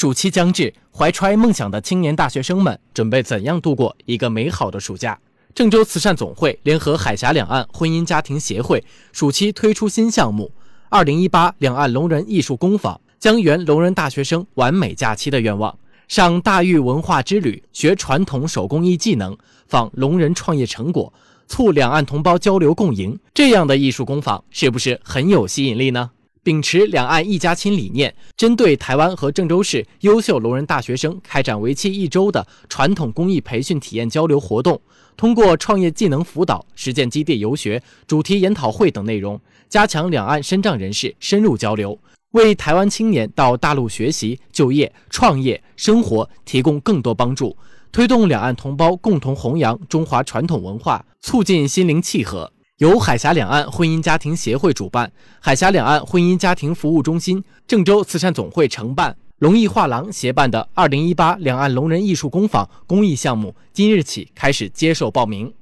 暑期将至，怀揣梦想的青年大学生们准备怎样度过一个美好的暑假？郑州慈善总会联合海峡两岸婚姻家庭协会，暑期推出新项目——二零一八两岸聋人艺术工坊，将圆聋人大学生完美假期的愿望。上大峪文化之旅，学传统手工艺技能，访聋人创业成果，促两岸同胞交流共赢。这样的艺术工坊是不是很有吸引力呢？秉持两岸一家亲理念，针对台湾和郑州市优秀聋人大学生开展为期一周的传统工艺培训体验交流活动。通过创业技能辅导、实践基地游学、主题研讨会等内容，加强两岸身障人士深入交流，为台湾青年到大陆学习、就业、创业、生活提供更多帮助，推动两岸同胞共同弘扬中华传统文化，促进心灵契合。由海峡两岸婚姻家庭协会主办，海峡两岸婚姻家庭服务中心、郑州慈善总会承办，龙艺画廊协办的二零一八两岸龙人艺术工坊公益项目，今日起开始接受报名。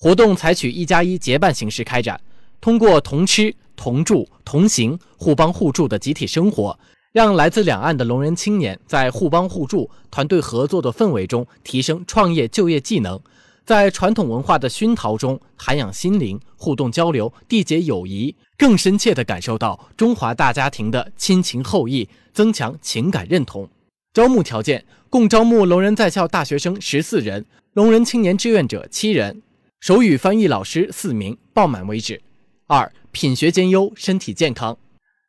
活动采取一加一结伴形式开展，通过同吃、同住、同行、互帮互助的集体生活，让来自两岸的聋人青年在互帮互助、团队合作的氛围中提升创业就业技能。在传统文化的熏陶中涵养心灵，互动交流，缔结友谊，更深切地感受到中华大家庭的亲情厚谊，增强情感认同。招募条件：共招募聋人在校大学生十四人，聋人青年志愿者七人，手语翻译老师四名，报满为止。二、品学兼优，身体健康。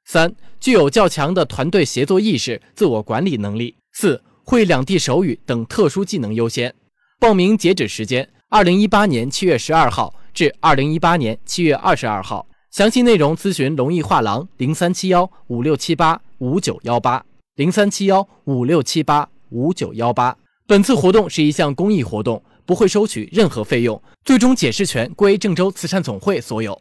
三、具有较强的团队协作意识，自我管理能力。四、会两地手语等特殊技能优先。报名截止时间：二零一八年七月十二号至二零一八年七月二十二号。详细内容咨询龙艺画廊零三七幺五六七八五九幺八零三七幺五六七八五九幺八。本次活动是一项公益活动，不会收取任何费用，最终解释权归郑州慈善总会所有。